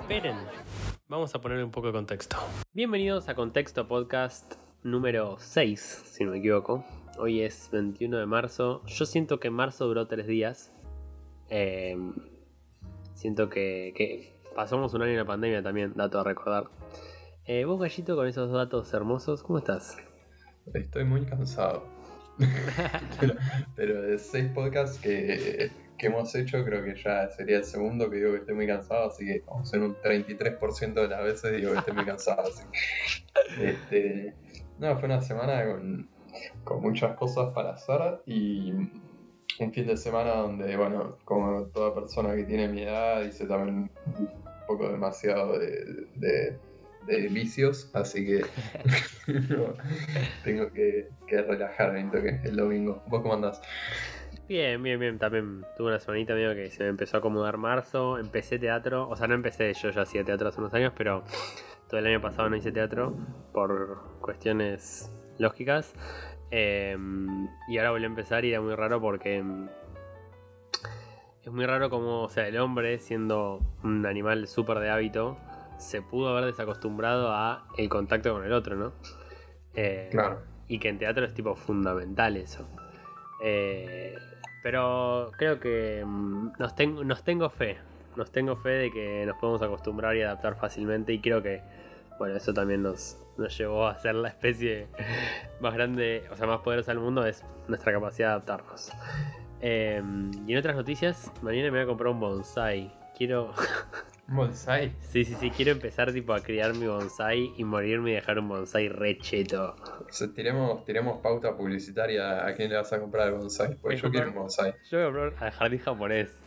Esperen, vamos a poner un poco de contexto. Bienvenidos a Contexto Podcast número 6, si no me equivoco. Hoy es 21 de marzo. Yo siento que marzo duró 3 días. Eh, siento que, que pasamos un año en la pandemia también, dato a recordar. Eh, vos, Gallito, con esos datos hermosos, ¿cómo estás? Estoy muy cansado. pero, pero de seis podcasts que, que hemos hecho, creo que ya sería el segundo que digo que estoy muy cansado, así que vamos en un 33% de las veces digo que estoy muy cansado. Así. Este, no, fue una semana con, con muchas cosas para hacer y un fin de semana donde, bueno, como toda persona que tiene mi edad, hice también un poco demasiado de, de, de vicios, así que no, tengo que, que relajarme toque el domingo. ¿Vos cómo andás? Bien, bien, bien. También tuve una semanita medio que se me empezó a acomodar marzo. Empecé teatro. O sea, no empecé, yo ya hacía teatro hace unos años, pero todo el año pasado no hice teatro por cuestiones lógicas. Eh, y ahora volví a empezar y era muy raro porque mm, es muy raro como, o sea, el hombre siendo un animal súper de hábito, se pudo haber desacostumbrado a el contacto con el otro, ¿no? Eh, Claro. Y que en teatro es tipo fundamental eso. Eh, pero creo que mm, nos, ten- nos tengo fe. Nos tengo fe de que nos podemos acostumbrar y adaptar fácilmente. Y creo que, bueno, eso también nos, nos llevó a ser la especie más grande, o sea, más poderosa del mundo, es nuestra capacidad de adaptarnos. Eh, y en otras noticias, mañana me voy a comprar un bonsai. Quiero, Bonsai. sí, sí, sí, quiero empezar tipo a criar mi bonsai y morirme y dejar un bonsai re cheto. O sea, tiremos, tiremos pauta publicitaria a quién le vas a comprar el bonsai. Pues yo comprar- quiero un bonsai. Yo voy a comprar al jardín japonés.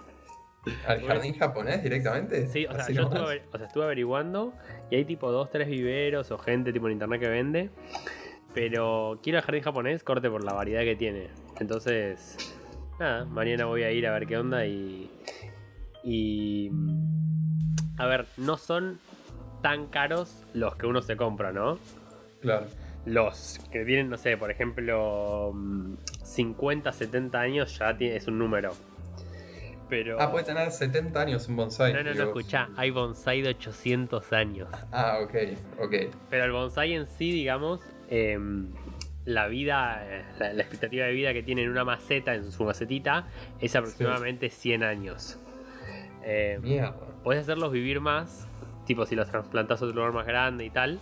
¿Al jardín japonés directamente? Sí, o sea, yo nomás. estuve, averi- o sea, estuve averiguando y hay tipo dos, tres viveros o gente tipo en internet que vende. Pero quiero el jardín japonés, corte por la variedad que tiene. Entonces, nada, mañana voy a ir a ver qué onda y. Y. A ver, no son tan caros los que uno se compra, ¿no? Claro. Los que tienen, no sé, por ejemplo, mm, 50, 70 años ya tiene, es un número. Pero. Ah, puede tener 70 años un bonsai. No, no, no, escuchá, hay bonsai de 800 años. Ah, ok, ok. Pero el bonsai en sí, digamos, em, la vida, eh, la, la expectativa de vida que tiene en una maceta, en su macetita, es aproximadamente 100 años. Eh, Mierda. podés hacerlos vivir más, tipo si los trasplantás a otro lugar más grande y tal.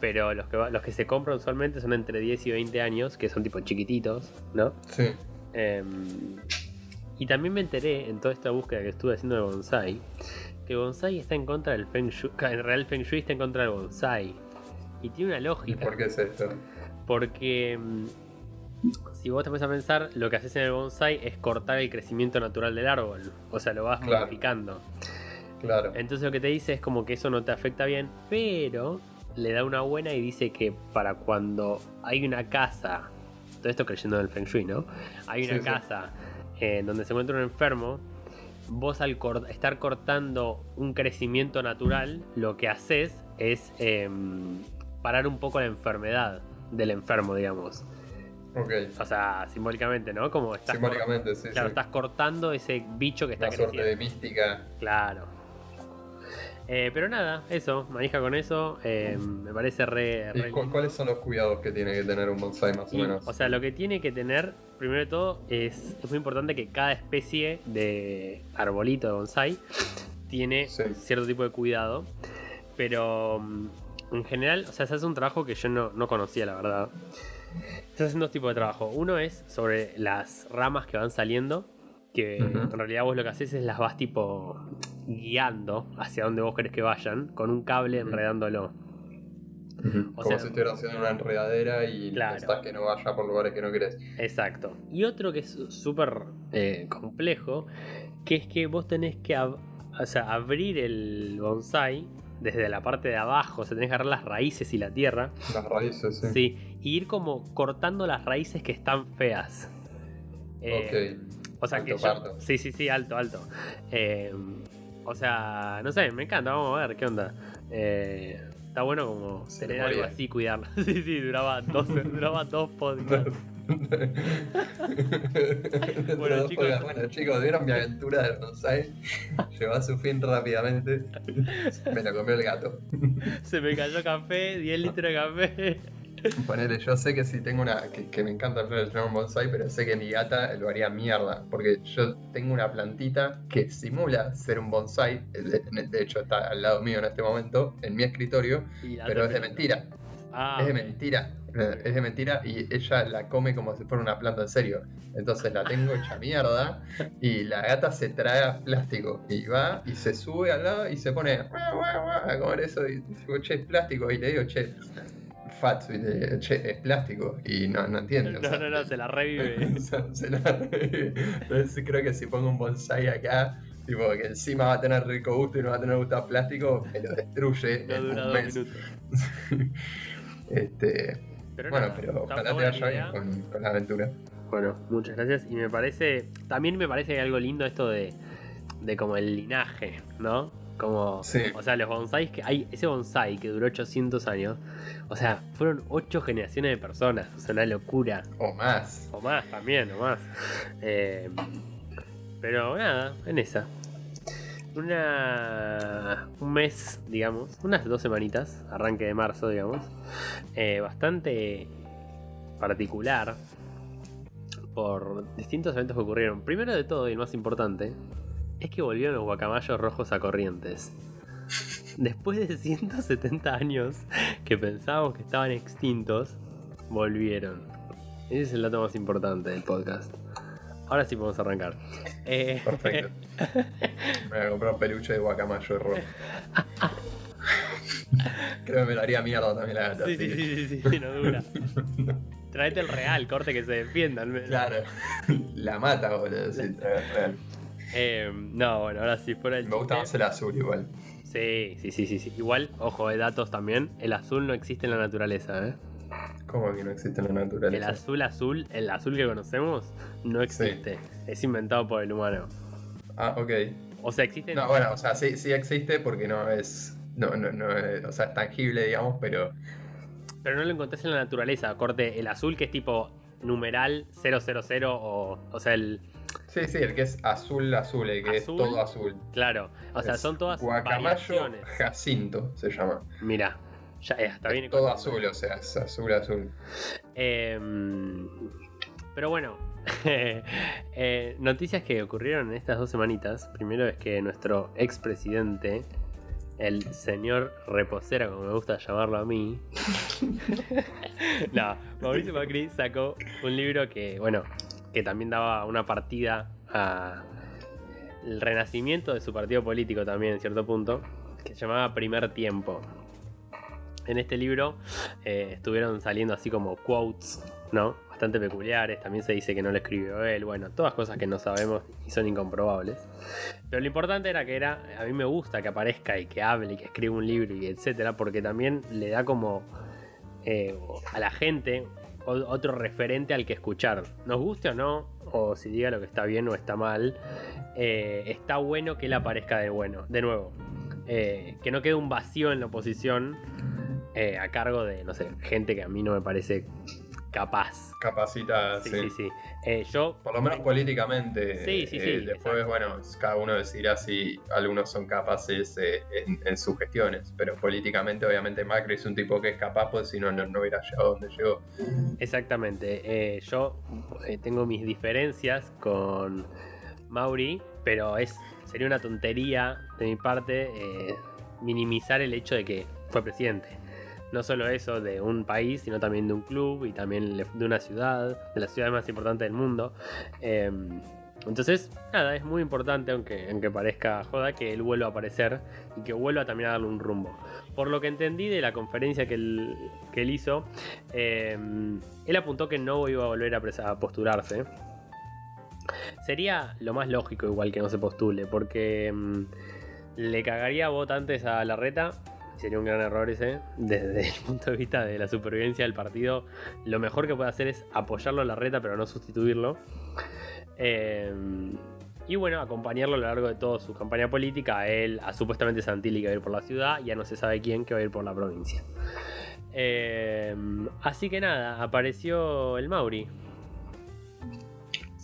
Pero los que, los que se compran usualmente son entre 10 y 20 años, que son tipo chiquititos, ¿no? Sí. Em, y también me enteré en toda esta búsqueda que estuve haciendo de bonsai que bonsai está en contra del feng shui. En realidad el feng shui está en contra del bonsai. Y tiene una ¿Y lógica. por qué es esto? Porque mm, si vos te pones a pensar, lo que haces en el bonsai es cortar el crecimiento natural del árbol. O sea, lo vas Claro. modificando. Claro. Entonces lo que te dice es como que eso no te afecta bien, pero le da una buena y dice que para cuando hay una casa, todo esto creyendo en el Feng Shui, ¿no? Hay una Sí, sí. casa eh, donde se encuentra un enfermo, vos al cor- estar cortando un crecimiento natural, lo que haces es em, parar un poco la enfermedad del enfermo, digamos. Ok. O sea, simbólicamente, ¿no? Como estás, Simbólicamente, sí, claro, sí. estás cortando ese bicho que está Una suerte creciendo. de mística. Claro. Eh, pero nada, eso, manija con eso. eh, me parece re. ¿Y re cu- lindo. cuáles son los cuidados que tiene que tener un bonsai más o menos? o sea, lo que tiene que tener, primero de todo, es, es muy importante que cada especie de arbolito de bonsai tiene Sí. cierto tipo de cuidado. Pero mm, en general, o sea, se hace un trabajo que yo no, no conocía, la verdad. Se hacen dos tipos de trabajo. Uno es sobre las ramas que van saliendo. Que en realidad vos lo que haces es las vas tipo guiando hacia donde vos querés que vayan con un cable enredándolo. O Como sea- si estuvieras haciendo una enredadera y Claro. necesitas que no vaya por lugares que no querés. Exacto. Y otro que es súper eh, complejo, que es que vos tenés que ab- o sea, abrir el bonsai desde la parte de abajo, o sea, tenés que agarrar las raíces y la tierra, Las raíces, sí. sí, y ir como cortando las raíces que están feas. Eh, O sea, que yo-. Sí, sí, sí, alto, alto. Eh, o sea, no sé, me encanta, vamos a ver qué onda. Eh, está bueno como Se tener algo así, cuidarlo. sí, sí, duraba dos, duraba dos podcasts. Bueno, chicos. bueno, chicos, ¿vieron mi aventura del bonsai? Llegó a su fin rápidamente. Me lo comió el gato. Se me cayó café, 10 litros de café. Ponele, yo sé que si tengo una. que, que me encanta el un bonsai, pero sé que mi gata lo haría mierda. Porque yo tengo una plantita que simula ser un bonsai. De, de hecho, está al lado mío en este momento, en mi escritorio, pero es de mentira. Ah, es de mentira. Es de mentira y ella la come como si fuera una planta en serio. Entonces la tengo hecha mierda y la gata se trae plástico y va y se sube al lado y se pone a comer eso y digo, che, es plástico. Y le digo, che, fat, y le- che, es plástico. Y no, no entiende. o No, sea, no, no, se la revive. se- Entonces creo que si pongo un bonsai acá, tipo que encima va a tener rico gusto y no va a tener gusto a plástico, me lo destruye No en dura un dos mes. minutos. este, Pero bueno, nada, pero ojalá te vaya la bien con, con la aventura. Bueno, muchas gracias. Y me parece, también me parece algo lindo esto de, de como el linaje, ¿no? Como, Sí. o sea, los bonsais que hay, ese bonsai que duró 800 años, o sea, fueron 8 generaciones de personas, o sea, una locura. O más. O más también, o más. Eh, pero nada, en esa. Una. Un mes, digamos. Unas dos semanitas. Arranque de marzo, digamos. eh, bastante particular. Por distintos eventos que ocurrieron. Primero de todo, y el más importante, es que volvieron los guacamayos rojos a corrientes. Después de 170 años que pensábamos que estaban extintos, volvieron. Ese es el dato más importante del podcast. Ahora sí podemos arrancar. Eh, Perfecto. Me voy a comprar un peluche de guacamayo rojo. Creo que me lo haría mierda también la gata. sí, sí, sí, sí, sí, no dura. Traete el real, corte que se defienda. al menos. Claro. La mata, boludo. sí, real. Eh, no, bueno, ahora sí, fuera el Me gusta más el azul igual. Sí, sí, sí, sí, sí. Igual, ojo de datos también. El azul no existe en la naturaleza, ¿eh? ¿Cómo que no existe en la El naturaleza? azul azul, el azul que conocemos, no existe. Es inventado por el humano. Ah, ok. O sea, existe. No, bueno, o sea, sí, sí existe porque no es. No, no, no es, o sea, es tangible, digamos, pero. Pero no lo encontrás en la naturaleza. Corte, el azul que es tipo numeral 000 o. O sea, el. Sí, sí, el que es azul, azul, el que Azul. es todo azul. Claro. O sea, Es son todas Guacamayo variaciones. Jacinto se llama. Mira. Ya eh, hasta Es viene todo azul, o sea, es azul, azul. Em, pero bueno, eh, noticias que ocurrieron en estas dos semanitas. Primero es que nuestro expresidente, el señor Reposera, como me gusta llamarlo a mí, no, Mauricio Macri sacó un libro que, bueno, que también daba una partida a el renacimiento de su partido político también en cierto punto, que se llamaba Primer Tiempo. En este libro eh, estuvieron saliendo así como quotes, ¿no? Bastante peculiares. También se dice que no lo escribió él. Bueno, todas cosas que no sabemos y son incomprobables. Pero lo importante era que era. A mí me gusta que aparezca y que hable y que escriba un libro y etcétera. Porque también le da como eh, a la gente otro referente al que escuchar. Nos guste o no, o si diga lo que está bien o está mal. eh, está bueno que él aparezca de bueno. De nuevo. Que no quede un vacío en la oposición eh, a cargo de, no sé, gente que a mí no me parece capaz. Capacita, Sí, sí. sí, sí. Eh, yo, Por lo menos políticamente. Sí, sí, sí, eh, después, exacto. bueno, cada uno decidirá si algunos son capaces eh, en, en sus gestiones. Pero políticamente, obviamente, Macri es un tipo que es capaz, pues si no, no, no hubiera llegado donde llegó. exactamente, eh, yo tengo mis diferencias con Mauri, pero es sería una tontería de mi parte minimizar el hecho de que fue presidente. No solo eso de un país, sino también de un club y también de una ciudad, de las ciudades más importantes del mundo. Eh, entonces, nada, es muy importante, aunque, aunque parezca joda, que él vuelva a aparecer y que vuelva también a darle un rumbo. Por lo que entendí de la conferencia que él, hizo, eh, él apuntó que no iba a volver a, a postularse. Sería lo más lógico igual que no se postule, porque mm, le cagaría votantes a la reta. Sería un gran error ese. Desde el punto de vista de la supervivencia del partido, lo mejor que puede hacer es apoyarlo a la reta, pero no sustituirlo. Eh, y bueno, acompañarlo a lo largo de toda su campaña política. A él, a supuestamente Santilli que va a ir por la ciudad, y a no se sabe quién que va a ir por la provincia. Eh, así que nada, apareció el Mauri.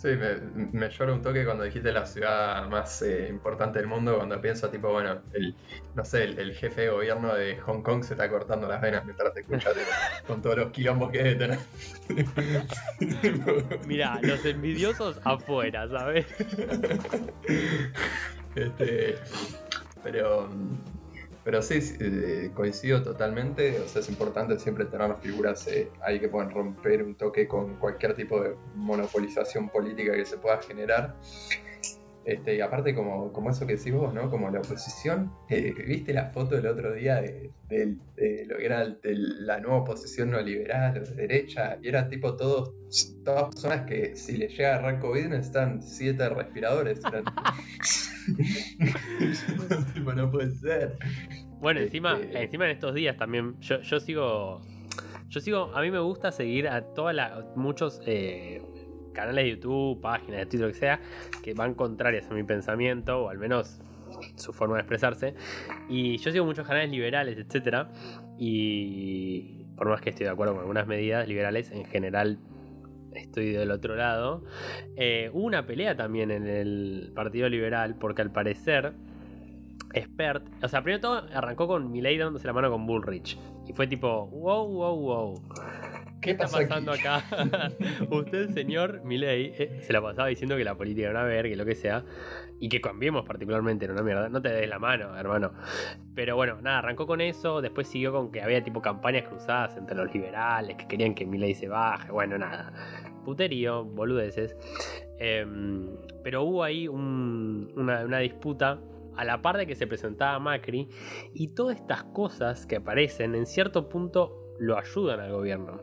Sí, me, me llora un toque cuando dijiste la ciudad más eh, importante del mundo, cuando pienso, tipo, bueno, el, no sé, el, jefe de gobierno de Hong Kong se está cortando las venas mientras te escuchas con todos los quilombos que debe tener. Mira, los envidiosos afuera, ¿sabes? este, pero pero sí, eh, coincido totalmente. O sea, es importante siempre tener las figuras eh, ahí que puedan romper un toque con cualquier tipo de monopolización política que se pueda generar. Este, y aparte, como, como eso que decís vos, ¿no? Como la oposición. Eh, ¿Viste la foto del otro día de, lo que era la nueva oposición neoliberal, o de derecha? Y era tipo todos, todas personas que si les llega a agarrar COVID necesitan siete respiradores. no puede ser. Bueno, encima, este, encima en estos días también, yo, yo sigo. Yo sigo, a mí me gusta seguir a todas las, muchos eh, canales de YouTube, páginas de Twitter, lo que sea, que van contrarias a mi pensamiento, o al menos su forma de expresarse. Y yo sigo muchos canales liberales, etcétera. Y por más que estoy de acuerdo con algunas medidas liberales, en general estoy del otro lado. Eh, hubo una pelea también en el Partido Liberal, porque al parecer, Expert, o sea, primero todo arrancó con Milei dándose la mano con Bullrich. Y fue tipo, wow, wow, wow. ¿Qué, está pasando acá? Usted, señor Milei, eh, se la pasaba diciendo que la política era una verga y lo que sea. Y que cambiemos particularmente era una mierda. No te des la mano, hermano. Pero bueno, nada, arrancó con eso. Después siguió con que había tipo campañas cruzadas entre los liberales que querían que Milei se baje. Bueno, nada. Puterío, boludeces. Em, pero hubo ahí una, una disputa a la par de que se presentaba Macri y todas estas cosas que aparecen en cierto punto lo ayudan al gobierno.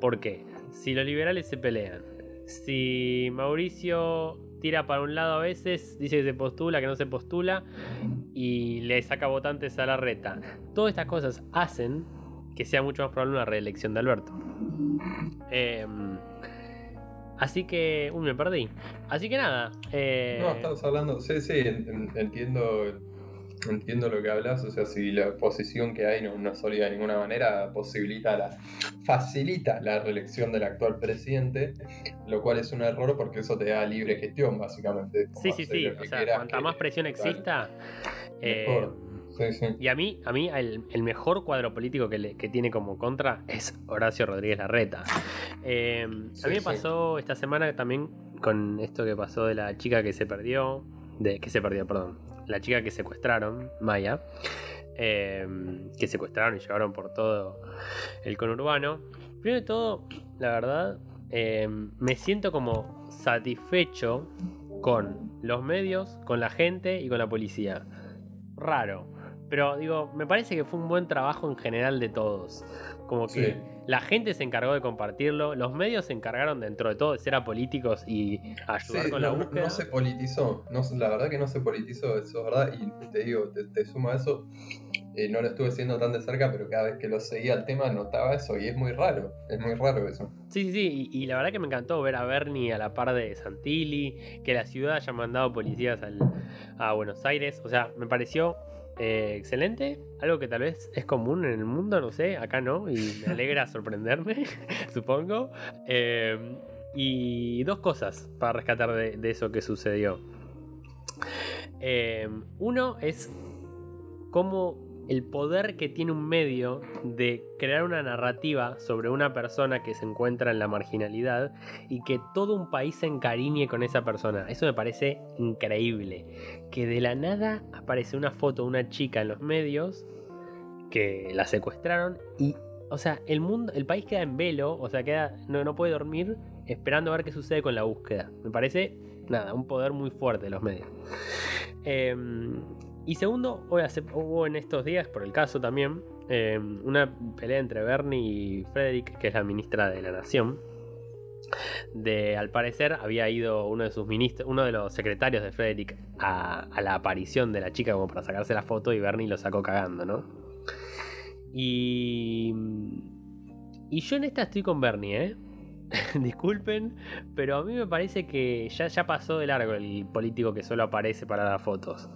Porque si los liberales se pelean, si Mauricio tira para un lado a veces, dice que se postula, que no se postula, y le saca votantes a la reta, todas estas cosas hacen que sea mucho más probable una reelección de Alberto. Em, así que, uy, me perdí. Así que nada. Eh, no, estamos hablando, sí, sí, entiendo entiendo lo que hablas, o sea, si la posición que hay no, no es sólida de ninguna manera, posibilita la, facilita la reelección del actual presidente, lo cual es un error porque eso te da libre gestión, básicamente. Sí, sí, sí, o sea, cuanta más presión exista, eh, Sí, sí. Y a mí, a mí el, mejor cuadro político que, que, tiene como contra es Horacio Rodríguez Larreta. Eh, a mí me pasó esta semana también con esto que pasó de la chica que se perdió, de que se perdió, perdón, la chica que secuestraron, Maya, em, que secuestraron y llevaron por todo el conurbano. Primero de todo, la verdad, em, me siento como satisfecho con los medios, con la gente y con la policía. Raro. Pero digo, me parece que fue un buen trabajo en general de todos. Como que la gente se encargó de compartirlo, los medios se encargaron dentro de todo de ser apolíticos y ayudar con la búsqueda. No se politizó, no, la verdad que no se politizó, eso es verdad, y te digo, te, sumo a eso, eh, no lo estuve haciendo tan de cerca, pero cada vez que lo seguía el tema notaba eso, y es muy raro, es muy raro eso. Sí, sí, sí, y, la verdad que me encantó ver a Bernie a la par de Santilli, que la ciudad haya mandado policías a Buenos Aires, o sea, me pareció eh, excelente, algo que tal vez es común en el mundo, no sé, acá no, y me alegra sorprenderme, supongo. Em, y dos cosas para rescatar de, eso que sucedió. Em, uno es cómo el poder que tiene un medio de crear una narrativa sobre una persona que se encuentra en la marginalidad y que todo un país se encariñe con esa persona. Eso me parece increíble. Que de la nada aparece una foto de una chica en los medios que la secuestraron y, o sea, el mundo, el país queda en velo, o sea, queda, no, no puede dormir esperando a ver qué sucede con la búsqueda. Me parece, nada, un poder muy fuerte de los medios. Eh, y segundo, hoy hubo en estos días, por el caso también, eh, una pelea entre Bernie y Frederick, que es la ministra de la Nación. De, al parecer había ido uno de sus ministros, uno de los secretarios de Frederick a, la aparición de la chica como para sacarse la foto y Bernie lo sacó cagando, ¿no? Y, y yo en esta estoy con Bernie, ¿eh? Disculpen, pero a mí me parece que ya, ya pasó de largo el político que solo aparece para dar fotos.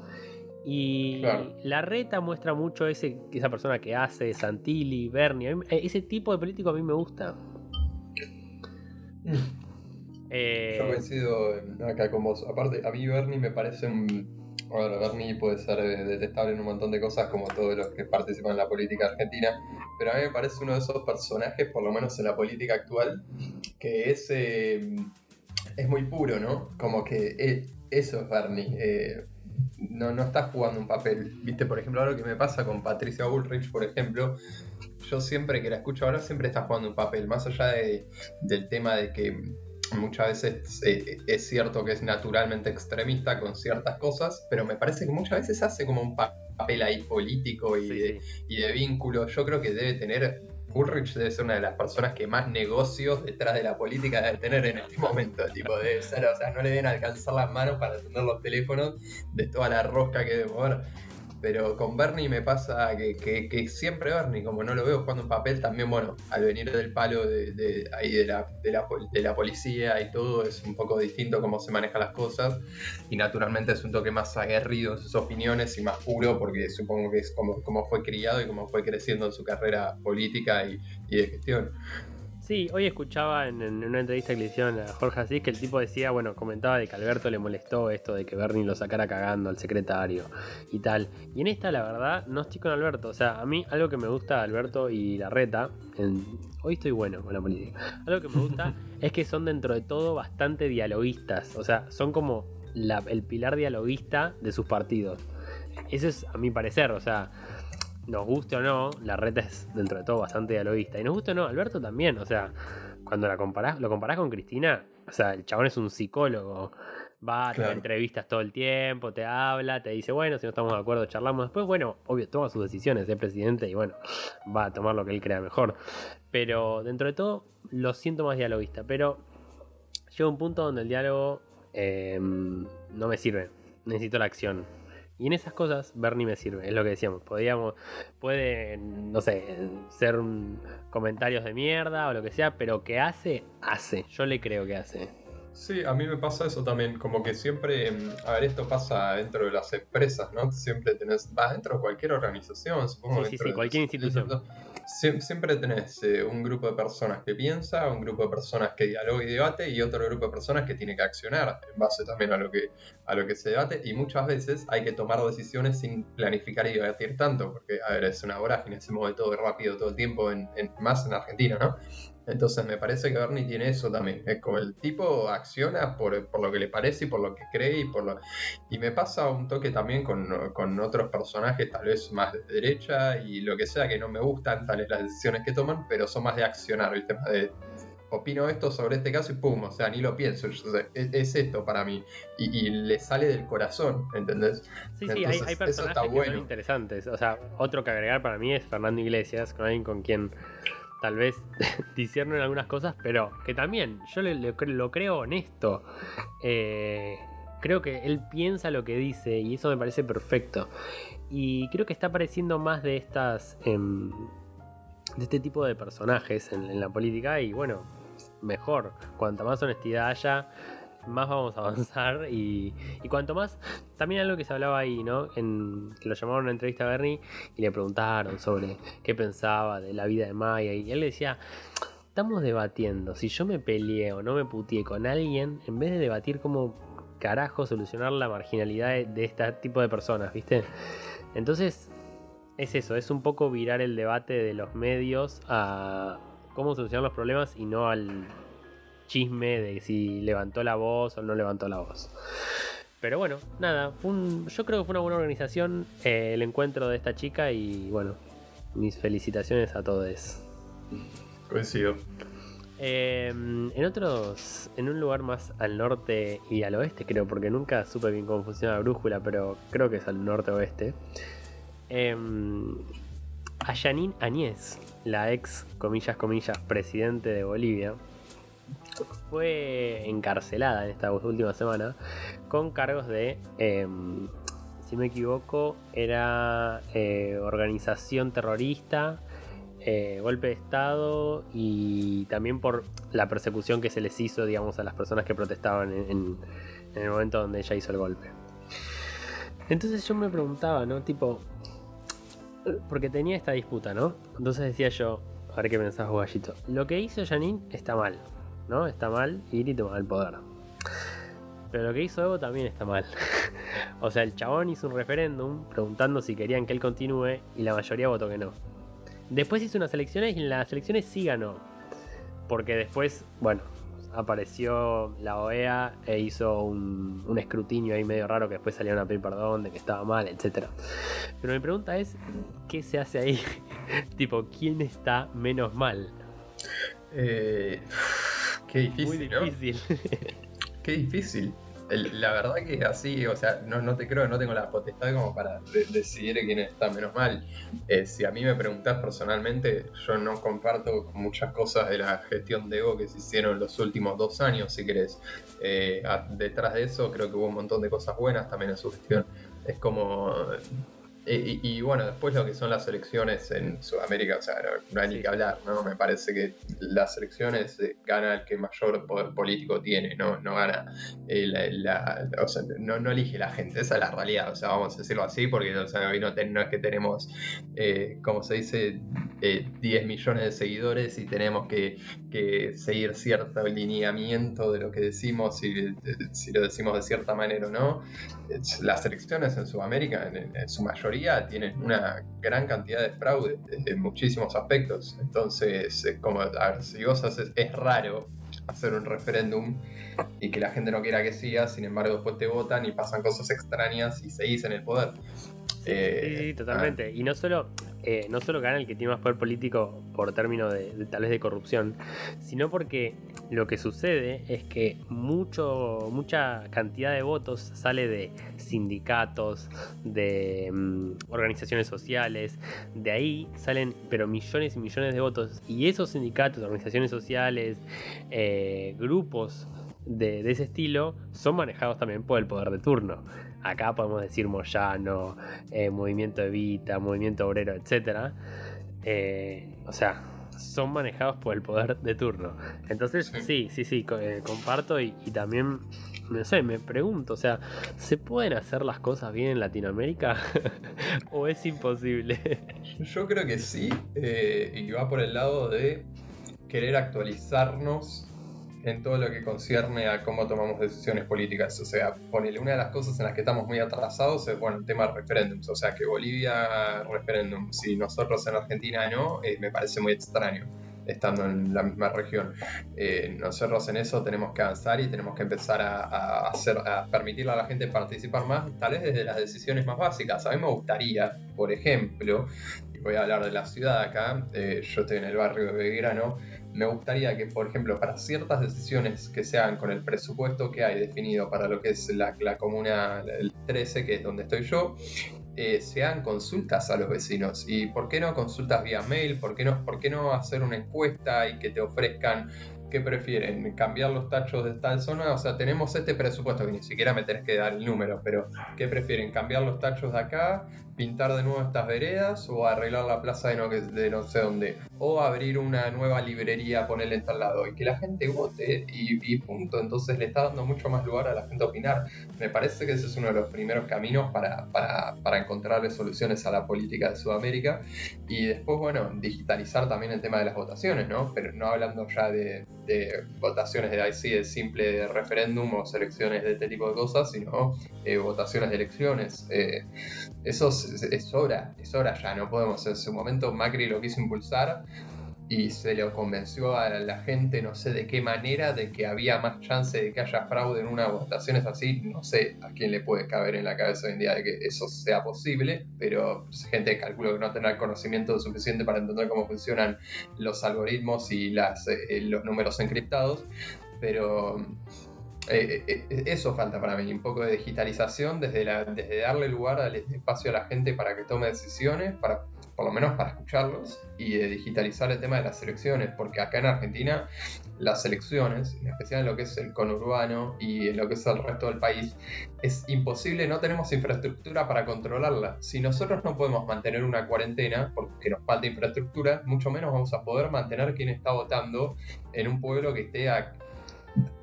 Y la reta muestra mucho ese, esa persona que hace, Santilli, Bernie. ese tipo de político a mí me gusta. Mm. Eh, Yo coincido acá con vos. Aparte, a mí Bernie me parece un... Bueno, Bernie puede ser eh, detestable en un montón de cosas, como todos los que participan en la política argentina, pero a mí me parece uno de esos personajes, por lo menos en la política actual, que es, eh, es muy puro, ¿no? Como que eh, eso es Bernie. No, no está jugando un papel. Viste, por ejemplo, algo que me pasa con Patricia Bullrich, por ejemplo, yo siempre que la escucho hablar, siempre está jugando un papel, más allá de- del tema de que muchas veces eh, es cierto que es naturalmente extremista con ciertas cosas, pero me parece que muchas veces hace como un pa- papel ahí político y, sí, de, y de vínculo. Yo creo que debe tener, Bullrich debe ser una de las personas que más negocios detrás de la política debe tener en este momento. Tipo, debe ser, o sea, no le deben alcanzar las manos para atender los teléfonos de toda la rosca que debe mover. Pero con Bernie me pasa que, que- siempre Bernie, como no lo veo jugando un papel, también, bueno, al venir del palo de, ahí de la, de, la, de la policía y todo, es un poco distinto cómo se manejan las cosas. Y naturalmente es un toque más aguerrido en sus opiniones y más puro, porque supongo que es como, como fue criado y como fue creciendo en su carrera política y de gestión. Sí, hoy escuchaba en, en una entrevista que le hicieron a Jorge Asís que el tipo decía, bueno, comentaba de que Alberto le molestó esto de que Bernie lo sacara cagando al secretario y tal. Y en esta, la verdad, no estoy con Alberto. O sea, a mí algo que me gusta de Alberto y Larreta, en... hoy estoy bueno con la política. Algo que me gusta es que son dentro de todo bastante dialoguistas. O sea, son como la- el pilar dialoguista de sus partidos. Eso es a mi parecer, o sea, nos guste o no, la reta es dentro de todo bastante dialoguista. Y nos guste o no, Alberto también. O sea, cuando la comparás, lo comparás con Cristina, o sea, el chabón es un psicólogo. Va, te da entrevistas todo el tiempo, te habla, te dice, bueno, si no estamos de acuerdo, charlamos. Después, bueno, obvio, toma sus decisiones, es presidente y bueno, va a tomar lo que él crea mejor. Pero dentro de todo, lo siento más dialoguista. Pero llega un punto donde el diálogo eh, no me sirve. Necesito la acción. Y en esas cosas, Bernie me sirve, es lo que decíamos. Podíamos, puede, no sé, ser comentarios de mierda o lo que sea, pero que hace, hace. Yo le creo que hace. Sí, a mí me pasa eso también, como que siempre, mm, a ver, esto pasa dentro de las empresas, ¿no? Siempre tenés, va dentro de cualquier organización, supongo. Sí, sí, sí, cualquier los- institución. Sie- Siempre tenés eh, un grupo de personas que piensa, un grupo de personas que dialoga y debate y otro grupo de personas que tiene que accionar en base también a lo que, a lo que se debate y muchas veces hay que tomar decisiones sin planificar y debatir tanto, porque, a ver, es una vorágine, se mueve todo rápido todo el tiempo, en, en- más en Argentina, ¿no? Entonces me parece que Bernie tiene eso también. Es como el tipo acciona por, por lo que le parece y por lo que cree y por lo... Y me pasa un toque también con, con otros personajes tal vez más de derecha y lo que sea que no me gustan tales las decisiones que toman, pero son más de accionar, ¿viste? Más de opino esto sobre este caso y pum, o sea, ni lo pienso, es, es esto para mí. Y, y le sale del corazón, ¿entendés? Sí, sí, hay, Entonces, hay personajes que bueno. son interesantes. O sea, otro que agregar para mí es Fernando Iglesias, con alguien con quien tal vez discierno en algunas cosas, pero que también yo lo creo honesto. Eh, creo que él piensa lo que dice y eso me parece perfecto. Y creo que está apareciendo más de estas. em, de este tipo de personajes en, en la política y bueno, mejor. Cuanta más honestidad haya, más vamos a avanzar y, y cuanto más, también algo que se hablaba ahí, ¿no? En, que lo llamaron a una entrevista a Bernie y le preguntaron sobre qué pensaba de la vida de Maya y él decía, estamos debatiendo, si yo me peleé o no me putié con alguien, en vez de debatir cómo carajo solucionar la marginalidad de, de este tipo de personas, ¿viste? Entonces, es eso, es un poco virar el debate de los medios a cómo solucionar los problemas y no al chisme de si levantó la voz o no levantó la voz. Pero bueno, nada, fue un- yo creo que fue una buena organización eh, el encuentro de esta chica y bueno, mis felicitaciones a todos. Coincido. Eh, en otros, en un lugar más al norte y al oeste, creo, porque nunca supe bien cómo funciona la brújula, pero creo que es al norte-oeste. Eh, a Janine Añez, la ex, comillas, comillas, presidente de Bolivia, fue encarcelada en esta última semana con cargos de, eh, si me equivoco, era eh, organización terrorista, eh, golpe de Estado y también por la persecución que se les hizo, digamos, a las personas que protestaban en, el momento donde ella hizo el golpe. Entonces yo me preguntaba, ¿no? Tipo, porque tenía esta disputa, ¿no? Entonces decía yo, a ver qué pensás Gallito. Lo que hizo Janine está mal. ¿No? Está mal ir y tomar el poder. Pero lo que hizo Evo también está mal. o sea, el chabón hizo un referéndum preguntando si querían que él continúe y la mayoría votó que no. Después hizo unas elecciones y en las elecciones sí ganó. Porque después, bueno, apareció la OEA e hizo un, escrutinio ahí medio raro que después salió una paper perdón de que estaba mal, etc. Pero mi pregunta es, ¿qué se hace ahí? tipo, ¿quién está menos mal? Eh, qué difícil. Muy difícil. qué difícil la verdad que así, o sea, no, no te creo, no tengo la potestad como para decidir quién está menos mal. Eh, si a mí me preguntás personalmente, yo no comparto muchas cosas de la gestión de Evo que se hicieron los últimos dos años, si querés. Eh, detrás de eso creo que hubo un montón de cosas buenas también en su gestión. Es como y, bueno, después lo que son las elecciones en Sudamérica, o sea, no, hay ni que hablar, ¿no? Me parece que las elecciones eh, gana el que mayor poder político tiene, no, no gana eh, la, o sea, no, no, elige la gente, esa es la realidad, o sea, vamos a decirlo así, porque o sea, hoy no, es que tenemos, eh, como se dice, 10 millones de seguidores y tenemos que, que, seguir cierto lineamiento de lo que decimos, si lo decimos de cierta manera o no. Las elecciones en Sudamérica, en su mayoría, tienen una gran cantidad de fraude en muchísimos aspectos. Entonces, es como, si vos haces, es raro hacer un referéndum y que la gente no quiera que siga, sin embargo después te votan y pasan cosas extrañas y seguís en el poder. Sí, eh, totalmente. Ah. Y no solo, eh, no solo gana el que tiene más poder político por término de, tal vez de corrupción, sino porque lo que sucede es que mucho, mucha cantidad de votos sale de sindicatos, de mm, organizaciones sociales, de ahí salen pero millones y millones de votos y esos sindicatos, organizaciones sociales, eh, grupos de, ese estilo son manejados también por el poder de turno. Acá podemos decir Moyano, eh, Movimiento Evita, Movimiento Obrero, etc. Eh, o sea, son manejados por el poder de turno. Entonces, sí, sí, sí, eh, comparto y, también, no sé, me pregunto, o sea, ¿se pueden hacer las cosas bien en Latinoamérica o es imposible? Yo creo que sí, y va por el lado de querer actualizarnos en todo lo que concierne a cómo tomamos decisiones políticas. O sea, ponele, una de las cosas en las que estamos muy atrasados es, bueno, el tema de referéndums. O sea, que Bolivia referéndum, si nosotros en Argentina no, eh, me parece muy extraño estando en la misma región. Eh, nosotros en eso tenemos que avanzar y tenemos que empezar a, hacer, a permitirle a la gente participar más, tal vez desde las decisiones más básicas. A mí me gustaría, por ejemplo, voy a hablar de la ciudad acá, eh, yo estoy en el barrio de Belgrano, me gustaría que, por ejemplo, para ciertas decisiones que se hagan con el presupuesto que hay definido para lo que es la, la comuna el 13, que es donde estoy yo, eh, se hagan consultas a los vecinos. ¿Y por qué no consultas vía mail? ¿Por qué no, por qué no hacer una encuesta y que te ofrezcan qué prefieren? ¿Cambiar los tachos de tal zona? O sea, tenemos este presupuesto que ni siquiera me tenés que dar el número, pero ¿qué prefieren? ¿Cambiar los tachos de acá? pintar de nuevo estas veredas o arreglar la plaza de no, sé dónde o abrir una nueva librería, ponerle en tal lado y que la gente vote y, punto. Entonces le está dando mucho más lugar a la gente a opinar. Me parece que ese es uno de los primeros caminos para, para, para encontrarle soluciones a la política de Sudamérica y después, bueno, digitalizar también el tema de las votaciones, ¿no? Pero no hablando ya de, votaciones de IC, de simple referéndum o selecciones de este tipo de cosas, sino eh, votaciones de elecciones. Eh, eso es, hora, es hora ya, no podemos. En su momento Macri lo quiso impulsar y se le convenció a la gente, no sé de qué manera, de que había más chance de que haya fraude en una votación es así. No sé a quién le puede caber en la cabeza hoy en día de que eso sea posible, pero gente calculo que no tendrá conocimiento suficiente para entender cómo funcionan los algoritmos y las, eh, los números encriptados. Pero eh, eh, eh, eso falta para mí, un poco de digitalización, desde, la, desde darle lugar al espacio a la gente para que tome decisiones, para, por lo menos para escucharlos, y de digitalizar el tema de las elecciones, porque acá en Argentina las elecciones, en especial en lo que es el conurbano y en lo que es el resto del país, es imposible, no tenemos infraestructura para controlarla. Si nosotros no podemos mantener una cuarentena, porque nos falta infraestructura, mucho menos vamos a poder mantener quien está votando en un pueblo que esté a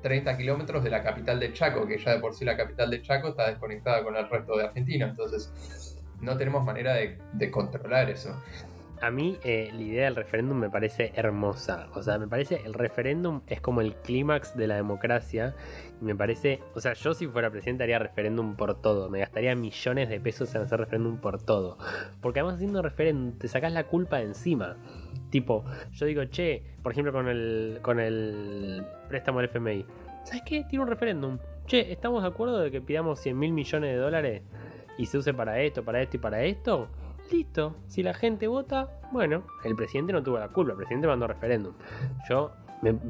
30 kilómetros de la capital de Chaco, que ya de por sí la capital de Chaco está desconectada con el resto de Argentina, entonces no tenemos manera de, controlar eso. A mí eh, la idea del referéndum me parece hermosa. O sea, me parece el referéndum es como el clímax de la democracia. Me parece, o sea, yo si fuera presidente haría referéndum por todo. Me gastaría millones de pesos en hacer referéndum por todo. Porque además haciendo referéndum te sacas la culpa de encima. Tipo, yo digo, che, por ejemplo con el, con el préstamo del FMI. ¿Sabes qué? Tiene un referéndum. Che, ¿estamos de acuerdo de que pidamos 100 mil millones de dólares y se use para esto, para esto y para esto? Listo. Si la gente vota, bueno, el presidente no tuvo la culpa, el presidente mandó referéndum. Yo,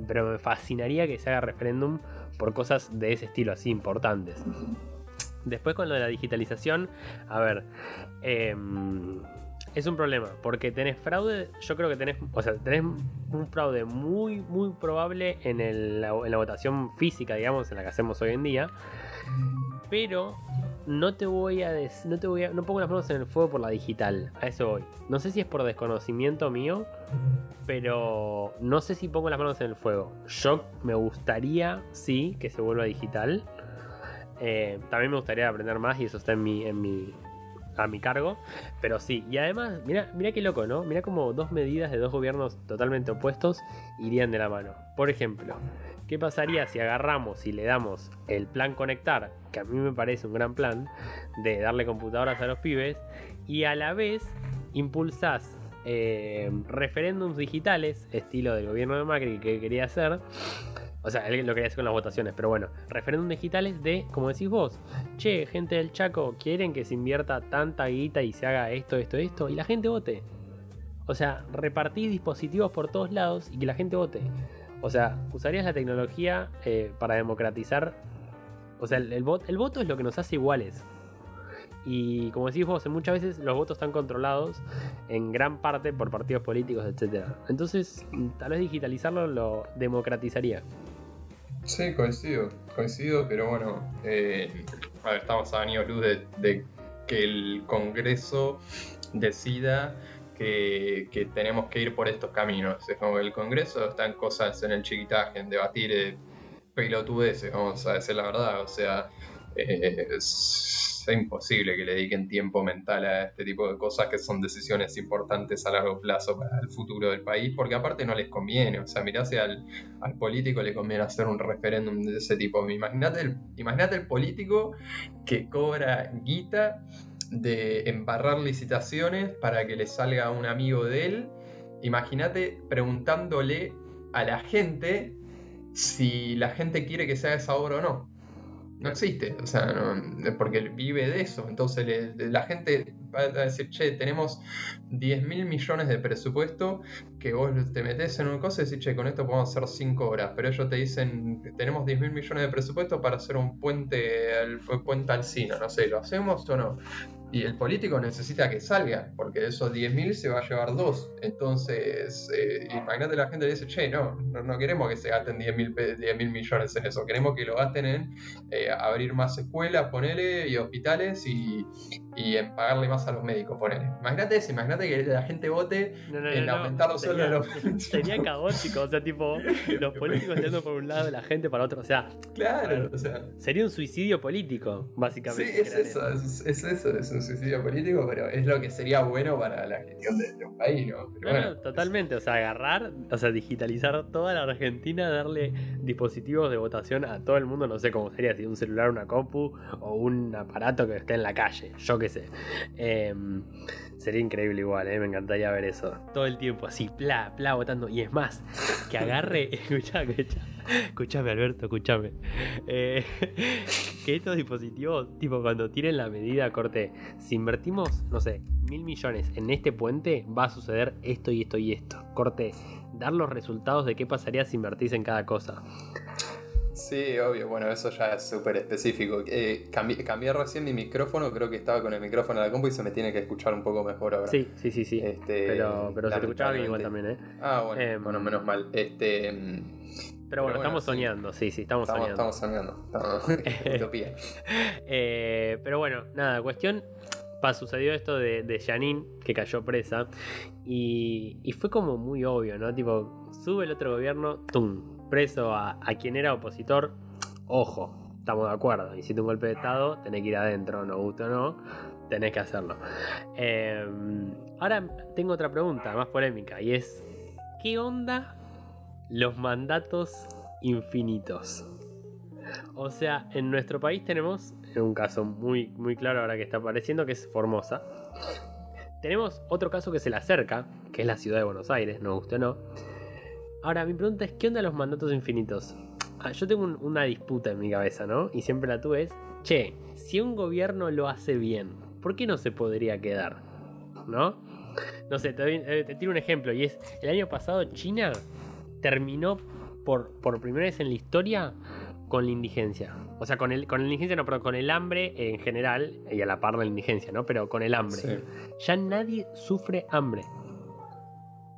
pero me fascinaría que se haga referéndum por cosas de ese estilo, así importantes. Después con lo de la digitalización, a ver, em, es un problema, porque tenés fraude, yo creo que tenés, o sea, tenés un fraude muy, muy probable en, en la votación física, digamos, en la que hacemos hoy en día, pero no te voy a des- no te voy a, no pongo las manos en el fuego por la digital, a eso voy. No sé si es por desconocimiento mío, pero no sé si pongo las manos en el fuego. Yo me gustaría, sí, que se vuelva digital. Eh, también me gustaría aprender más y eso está en mi, en mi, a mi cargo. Pero sí, y además, mira, mira qué loco, ¿no? Mira como dos medidas de dos gobiernos totalmente opuestos irían de la mano. Por ejemplo, ¿qué pasaría si agarramos y le damos el plan conectar, que a mí me parece un gran plan, de darle computadoras a los pibes, y a la vez impulsás eh, referéndums digitales, estilo del gobierno de Macri que quería hacer? O sea, él lo quería hacer con las votaciones, pero bueno, referéndums digitales de, como decís vos, che, gente del Chaco, quieren que se invierta tanta guita y se haga esto, esto, esto, y la gente vote. O sea, repartís dispositivos por todos lados y que la gente vote. O sea, usarías la tecnología eh, para democratizar. O sea, el, el el voto es lo que nos hace iguales. Y como decís vos, muchas veces los votos están controlados en gran parte por partidos políticos, etc. Entonces, tal vez digitalizarlo lo democratizaría. Sí, coincido, coincido, pero bueno, eh, a ver, estamos a años luz de que el Congreso decida que, tenemos que ir por estos caminos. Es como el Congreso está en cosas en el chiquitaje, en debatir eh, pelotudeces, vamos a decir la verdad, o sea, eh, es, imposible que le dediquen tiempo mental a este tipo de cosas que son decisiones importantes a largo plazo para el futuro del país, porque aparte no les conviene, o sea, mirá si al, político le conviene hacer un referéndum de ese tipo. Imagínate el, imagínate el político que cobra guita de embarrar licitaciones para que le salga un amigo de él. Imagínate preguntándole a la gente si la gente quiere que se haga esa obra o no. No existe, o sea, no- porque vive de eso. Entonces le- la gente va a decir, che, tenemos 10 mil millones de presupuesto que vos te metes en un cosa y decís, che, con esto podemos hacer 5 horas. Pero ellos te dicen, tenemos 10 mil millones de presupuesto para hacer un puente al, puente al Sina, no sé, ¿lo hacemos o no? Y el político necesita que salga, porque de esos 10.000 se va a llevar dos. Entonces, eh, imagínate la gente le dice, che, no, no, no queremos que se gasten 10.000 pe- 10.000 millones en eso, queremos que lo gasten en eh, abrir más escuelas, ponele, y hospitales, y, y en pagarle más a los médicos, ponele. Imagínate eso, imagínate que la gente vote No, no, en aumentar los Sería, sueldos de los- sería caótico, o sea, tipo, los políticos yendo por un lado, la gente para otro. O sea, Claro, o sea. sería un suicidio político, Sí, básicamente. es eso, es, es eso, es un suicidio político, pero es lo que sería bueno para la gestión de, un país, ¿no? Pero No, bueno, no, totalmente, o sea, agarrar, o sea, digitalizar toda la Argentina, darle dispositivos de votación a todo el mundo, no sé cómo sería, si un celular, una compu o un aparato que esté en la calle, yo qué sé. Em, sería increíble igual, ¿eh? me encantaría ver eso. Todo el tiempo así, pla, pla, votando. Y es más, que agarre, escuchá, escuchame Alberto, escuchame. Eh, que estos dispositivos, tipo, cuando tiren la medida, corte, si invertimos, no sé, mil millones en este puente, va a suceder esto y esto y esto. Corte, dar los resultados de qué pasaría si invertís en cada cosa. Sí, obvio, bueno, eso ya es súper específico. Eh, cambié, cambié recién mi micrófono, creo que estaba con el micrófono de la compu y se me tiene que escuchar un poco mejor ahora. Sí, sí, sí, sí. Este, pero pero se te escuchaba bien igual también, ¿eh? Ah, bueno, Em, bueno, menos mal. Este, mm, Pero bueno, bueno, estamos sí. soñando, sí, sí, estamos, estamos, soñando. estamos soñando. Estamos- Utopía. Eh, pero bueno, nada, cuestión. Sucedió esto de, de Janine, que cayó presa. Y, y fue como muy obvio, ¿no? Tipo, sube el otro gobierno, ¡tum! Preso a, quien era opositor. Ojo, estamos de acuerdo. Hiciste un golpe de Estado, tenés que ir adentro, no gusta o no. tenés que hacerlo. Eh, ahora tengo otra pregunta más polémica y es, ¿qué onda los mandatos infinitos? O sea, en nuestro país tenemos un caso muy, muy claro ahora que está apareciendo, que es Formosa. Tenemos otro caso que se le acerca, que es la ciudad de Buenos Aires, no guste o no. Ahora, mi pregunta es, ¿qué onda los mandatos infinitos? Ah, yo tengo una disputa en mi cabeza, ¿no? Y siempre la tuve es, che, si un gobierno lo hace bien, ¿por qué no se podría quedar? ¿No? No sé, te, te tiro un ejemplo, y es, el año pasado China terminó por, por primera vez en la historia con la indigencia. O sea, con, el, con la indigencia no, pero con el hambre en general, y a la par de la indigencia, ¿no? Pero con el hambre. Ya nadie sufre hambre.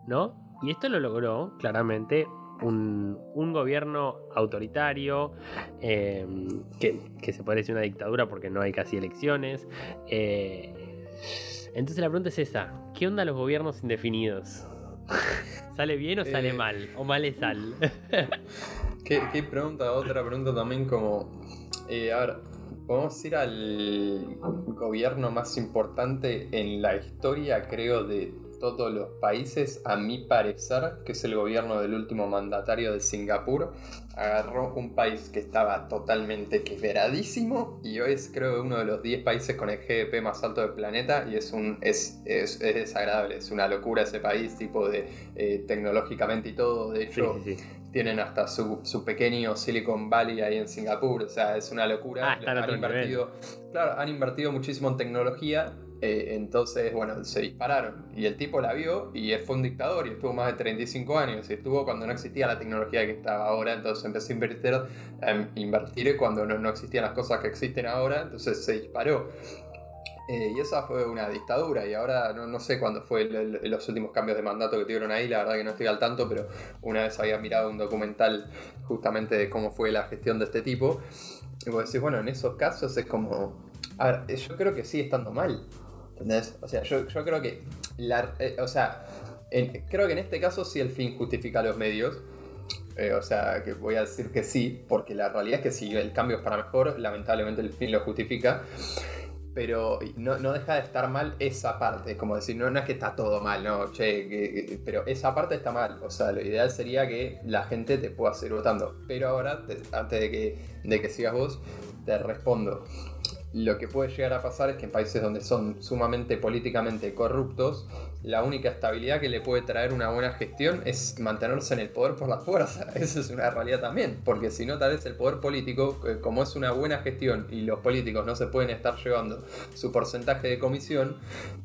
¿No? Y esto lo logró, claramente, un, un gobierno autoritario, eh, que, se parece a una dictadura porque no hay casi elecciones. Eh, entonces la pregunta es esa, ¿qué onda los gobiernos indefinidos? ¿Sale bien o sale eh, mal? ¿O mal es sal? ¿Qué, pregunta? Otra pregunta también como... Eh, a ver, podemos ir al gobierno más importante en la historia, creo, de todos los países, a mi parecer, que es el gobierno del último mandatario de Singapur, agarró un país que estaba totalmente quebradísimo y hoy es creo uno de los 10 países con el GDP más alto del planeta y es un es, es, desagradable, es una locura ese país, tipo de eh, tecnológicamente y todo, de hecho tienen hasta su, su, pequeño Silicon Valley ahí en Singapur, o sea, es una locura. Ah, han invertido, claro, han invertido muchísimo en tecnología eh, entonces, bueno, se dispararon. Y el tipo la vio y fue un dictador y estuvo más de 35 años. Y estuvo cuando no existía la tecnología que estaba ahora. Entonces empezó a invertir, em, invertir cuando no, no, existían las cosas que existen ahora. Entonces se disparó. Eh, y esa fue una dictadura. Y ahora no, no sé cuándo fue los últimos cambios de mandato que tuvieron ahí. La verdad que no estoy al tanto. Pero una vez había mirado un documental justamente de cómo fue la gestión de este tipo. Y vos decís, bueno, en esos casos es como. A ver, yo creo que sigue estando mal. O sea, yo, creo que. Eh, o sea, creo que en este caso sí el fin justifica los medios. Eh, o sea, que voy a decir que sí, porque la realidad es que si el cambio es para mejor, lamentablemente el fin lo justifica. Pero no, deja de estar mal esa parte, como decir, no, es que está todo mal, no, che, pero esa parte está mal. O sea, lo ideal sería que la gente te pueda seguir votando. Pero ahora, antes de que, de que sigas vos, te respondo. Lo que puede llegar a pasar es que en países donde son sumamente políticamente corruptos, la única estabilidad que le puede traer una buena gestión es mantenerse en el poder por la fuerza. Esa es una realidad también, porque si no, tal vez el poder político, eh, como es una buena gestión y los políticos no se pueden estar llevando su porcentaje de comisión,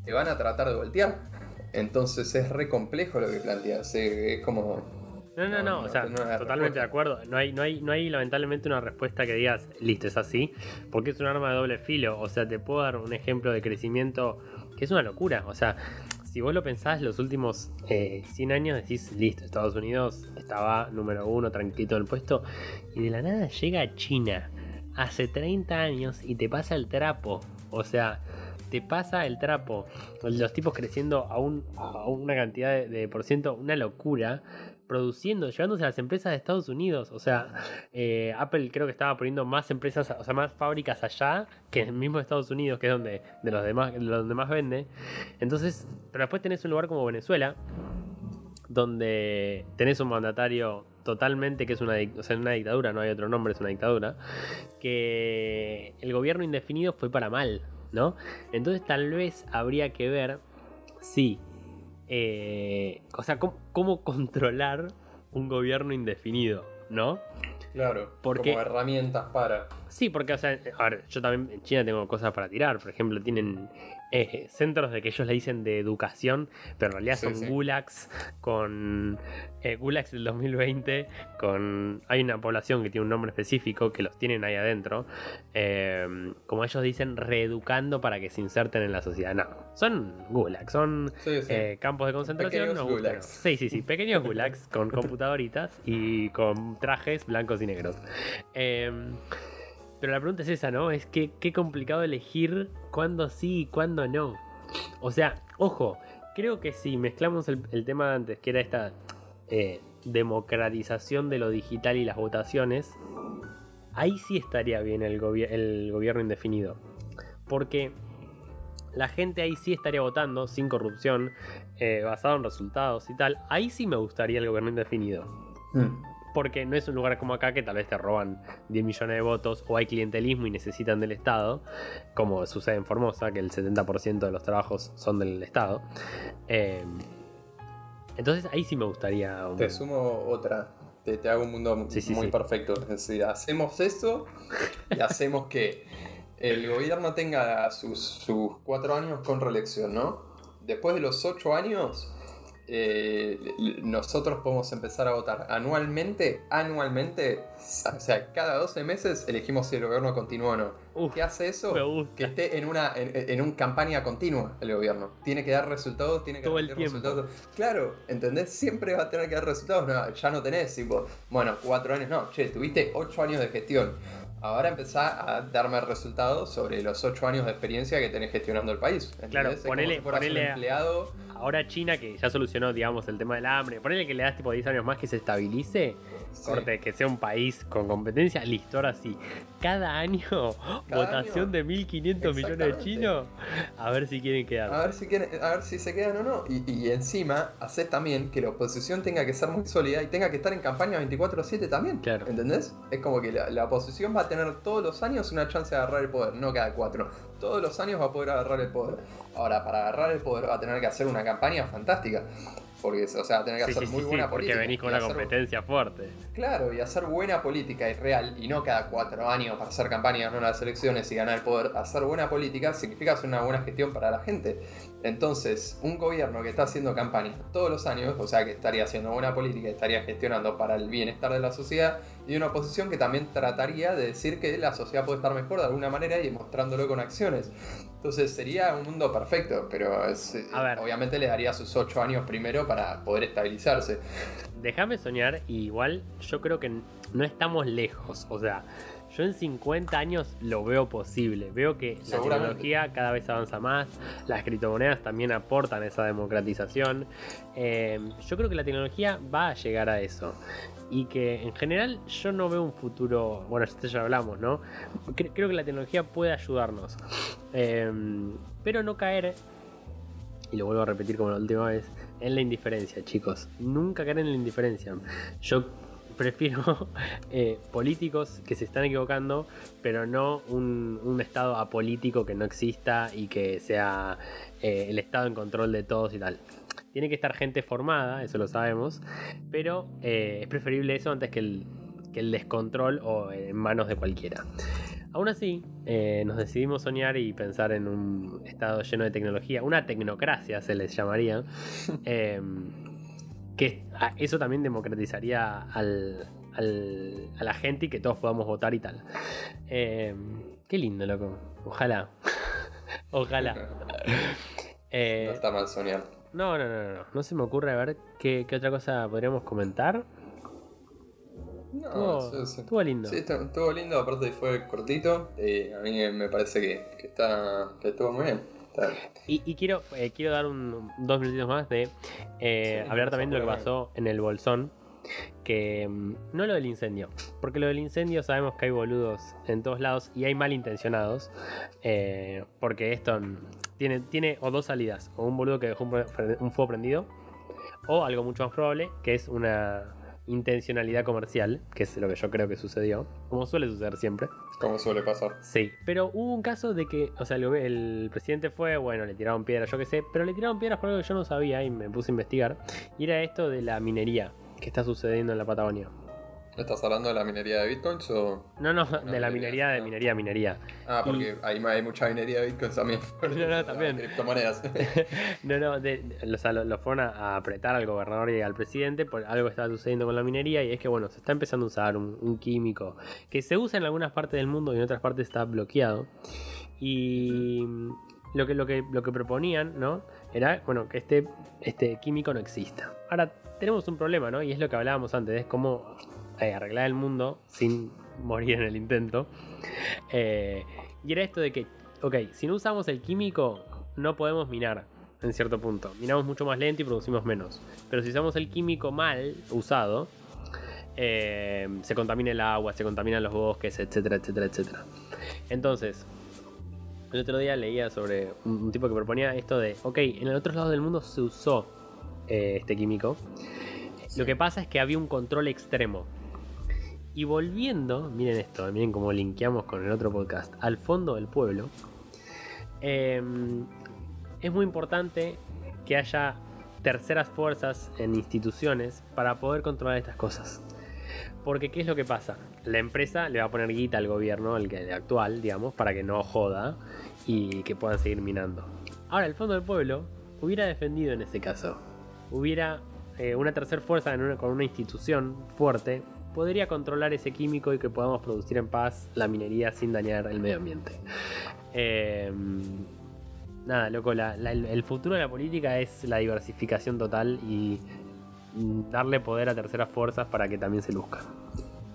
te van a tratar de voltear. Entonces es re complejo lo que planteas, es como no, no, no, o sea, totalmente de acuerdo. No hay, no, hay, no hay lamentablemente una respuesta que digas, listo, es así, porque es un arma de doble filo. O sea, te puedo dar un ejemplo de crecimiento que es una locura. O sea, si vos lo pensás, los últimos 100 eh, años decís, listo, Estados Unidos estaba número uno, tranquilo en el puesto, y de la nada llega China hace 30 años y te pasa el trapo. O sea, te pasa el trapo. Los tipos creciendo a, un, a una cantidad de, de por ciento, una locura produciendo, llevándose a las empresas de Estados Unidos. O sea, eh, Apple creo que estaba poniendo más empresas, o sea, más fábricas allá que en el mismo Estados Unidos, que es donde, de los demás, donde más vende. Entonces, pero después tenés un lugar como Venezuela, donde tenés un mandatario totalmente que es una, o sea, una dictadura, no hay otro nombre, es una dictadura, que el gobierno indefinido fue para mal, ¿no? Entonces tal vez habría que ver si eh, o sea, cómo, controlar un gobierno indefinido, ¿no? Claro, porque, como herramientas para. Sí, porque, o sea, a ver, yo también en China tengo cosas para tirar. Por ejemplo, tienen eh, eh, centros de que ellos le dicen de educación, pero en realidad son gulags con eh, gulags del 2020, con hay una población que tiene un nombre específico que los tienen ahí adentro, como ellos dicen, reeducando para que se inserten en la sociedad. No, son gulags, son campos de concentración. No gulags. Sí, sí, sí, pequeños gulags con computadoritas y con trajes blancos y negros. Pero la pregunta es esa, ¿no? Es que qué complicado elegir cuándo sí y cuándo no. O sea, ojo, creo que si mezclamos el, tema de antes, que era esta eh, democratización de lo digital y las votaciones, ahí sí estaría bien el, gobierno indefinido. Porque la gente ahí sí estaría votando sin corrupción, eh, basado en resultados y tal. Ahí sí me gustaría el gobierno indefinido. Mm. Porque no es un lugar como acá que tal vez te roban 10 millones de votos o hay clientelismo y necesitan del Estado, como sucede en Formosa, que el 70% de los trabajos son del Estado. Eh, entonces ahí sí me gustaría... un- Te sumo otra. Te, te hago un mundo Sí, muy sí. perfecto. Es decir, hacemos eso y hacemos que el gobierno tenga sus, sus cuatro años con reelección, ¿no? Después de los ocho años, eh, nosotros podemos empezar a votar anualmente, anualmente, o sea, cada 12 meses elegimos si el gobierno continúa o no. Uf, ¿Qué hace eso? Que esté en una en, en una campaña continua el gobierno. Tiene que dar resultados, tiene que Todo el rendir tiempo. resultados. Claro, ¿entendés? Siempre va a tener que dar resultados. No, ya no tenés, tipo, bueno, cuatro años, no, che, tuviste ocho años de gestión. Ahora empezá a darme resultados sobre los ocho años de experiencia que tenés gestionando el país. ¿entendés? Claro, Es como ponele- si fueras un a- empleado. Ahora China, que ya solucionó, digamos, el tema del hambre, ponele que le das tipo 10 años más que se estabilice, Sí. corte, que sea un país con competencia, listo, ahora sí. Cada año, votación año. de 1.500 millones de chinos, a ver si quieren quedar. A ver si quieren, a ver si se quedan o no. Y, y encima, haces también que la oposición tenga que ser muy sólida y tenga que estar en campaña 24-7 también. Claro. ¿Entendés? Es como que la, la oposición va a tener todos los años una chance de agarrar el poder, no cada cuatro. Todos los años va a poder agarrar el poder. Ahora, para agarrar el poder va a tener que hacer una campaña fantástica. Porque, o sea, tener que Sí, hacer sí, muy sí, buena sí, porque política. venís con una hacer- competencia fuerte. Claro, y hacer buena política y real, y no cada cuatro años para hacer campaña, no las elecciones y ganar el poder. Hacer buena política significa hacer una buena gestión para la gente. Entonces, un gobierno que está haciendo campaña todos los años, o sea que estaría haciendo buena política y estaría gestionando para el bienestar de la sociedad, y una oposición que también trataría de decir que la sociedad puede estar mejor de alguna manera y demostrándolo con acciones. Entonces sería un mundo perfecto, pero es- ver. obviamente le daría sus ocho años primero para poder estabilizarse. Déjame soñar, y igual yo creo que no estamos lejos. O sea, yo en 50 años lo veo posible. Veo que la tecnología cada vez avanza más, las criptomonedas también aportan esa democratización. Eh, yo creo que la tecnología va a llegar a eso. Y que en general yo no veo un futuro, bueno, esto ya hablamos, ¿no? Cre- creo que la tecnología puede ayudarnos. Eh, pero no caer y lo vuelvo a repetir como la última vez, en la indiferencia, chicos. Nunca caer en la indiferencia. Yo prefiero eh, políticos que se están equivocando, pero no un, un Estado apolítico que no exista y que sea eh, el Estado en control de todos y tal. Tiene que estar gente formada, eso lo sabemos, pero eh, es preferible eso antes que el, que el descontrol o en manos de cualquiera. Aún así, eh, nos decidimos soñar y pensar en un estado lleno de tecnología, una tecnocracia se les llamaría, eh, que a- eso también democratizaría al- al- a la gente y que todos podamos votar y tal. Eh, qué lindo, loco. Ojalá. Ojalá. Eh, No está mal soñar. no, no, no, no, no. No se me ocurre a ver qué, qué otra cosa podríamos comentar. No, Estuvo, sí, sí. estuvo lindo. Sí, estuvo lindo, aparte fue cortito. Y a mí me parece que, que está, que estuvo muy bien. Y, y quiero, eh, quiero dar un, dos minutitos más de eh, Sí, hablar también de lo que pasó en el Bolsón. Que mm, no lo del incendio, porque lo del incendio sabemos que hay boludos en todos lados y hay malintencionados. eh, porque esto mm, tiene, tiene o dos salidas: o un boludo que dejó un, un fuego prendido, o algo mucho más probable, que es una intencionalidad comercial, que es lo que yo creo que sucedió, como suele suceder siempre. Como suele pasar. Sí, pero hubo un caso de que, o sea, el, el presidente fue, bueno, le tiraron piedras, yo qué sé, pero le tiraron piedras por algo que yo no sabía y me puse a investigar. Y era esto de la minería que está sucediendo en la Patagonia. ¿Estás hablando de la minería de bitcoins o.? No, no, de la minería, de no. minería, minería. Ah, porque hay, hay mucha minería de bitcoins también. No, no, también. Criptomonedas. No, no, de, de- o sea, lo, lo fueron a, a apretar al gobernador y al presidente por algo que estaba sucediendo con la minería y es que, bueno, se está empezando a usar un, un químico que se usa en algunas partes del mundo y en otras partes está bloqueado. Y lo que, lo que, lo que proponían, ¿no? Era, bueno, que este, este químico no exista. Ahora, tenemos un problema, ¿no? Y es lo que hablábamos antes, es cómo eh, arreglar el mundo sin morir en el intento. Eh, y era esto de que, ok, si no usamos el químico, no podemos minar en cierto punto. Minamos mucho más lento y producimos menos. Pero si usamos el químico mal usado, eh, se contamina el agua, se contaminan los bosques, etcétera, etcétera, etcétera. Entonces, El otro día leía sobre un, tipo que proponía esto de, ok, en el otro lado del mundo se usó eh, este químico. Lo que pasa es que había un control extremo. Y volviendo, miren esto, miren cómo linkeamos con el otro podcast, al fondo del pueblo, eh, es muy importante que haya terceras fuerzas en instituciones para poder controlar estas cosas. Porque ¿qué es lo que pasa? La empresa le va a poner guita al gobierno, el, actual, digamos, para que no joda y que puedan seguir minando. Ahora, el fondo del pueblo hubiera defendido en ese caso. Hubiera eh, una tercera fuerza con una institución fuerte, podría controlar ese químico y que podamos producir en paz la minería sin dañar el medio ambiente. Eh, nada, loco, la- la- el, futuro de la política es la diversificación total y mm, darle poder a terceras fuerzas para que también se luzcan.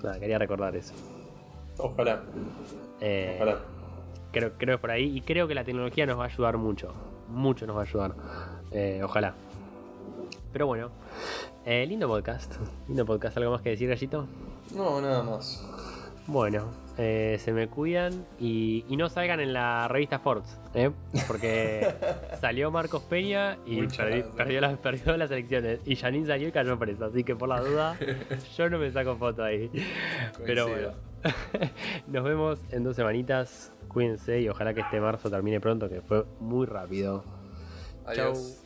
Nada, quería recordar eso. Ojalá, Eh, ojalá. creo, creo que es por ahí y creo que la tecnología nos va a ayudar mucho. Mucho nos va a ayudar. Eh, ojalá. Pero bueno, eh, lindo podcast. Lindo podcast. ¿Algo más que decir, Gallito? No, nada más. Bueno, eh, se me cuidan y, y no salgan en la revista Forbes, ¿eh? porque salió Marcos Peña y perdi- gracias. perdió, las, perdió las elecciones. Y Janine salió y cayó presa, así que por la duda, yo no me saco foto ahí. Pero bueno, nos vemos en dos semanitas. Cuídense y ojalá que este marzo termine pronto, que fue muy rápido. Adiós. Chau.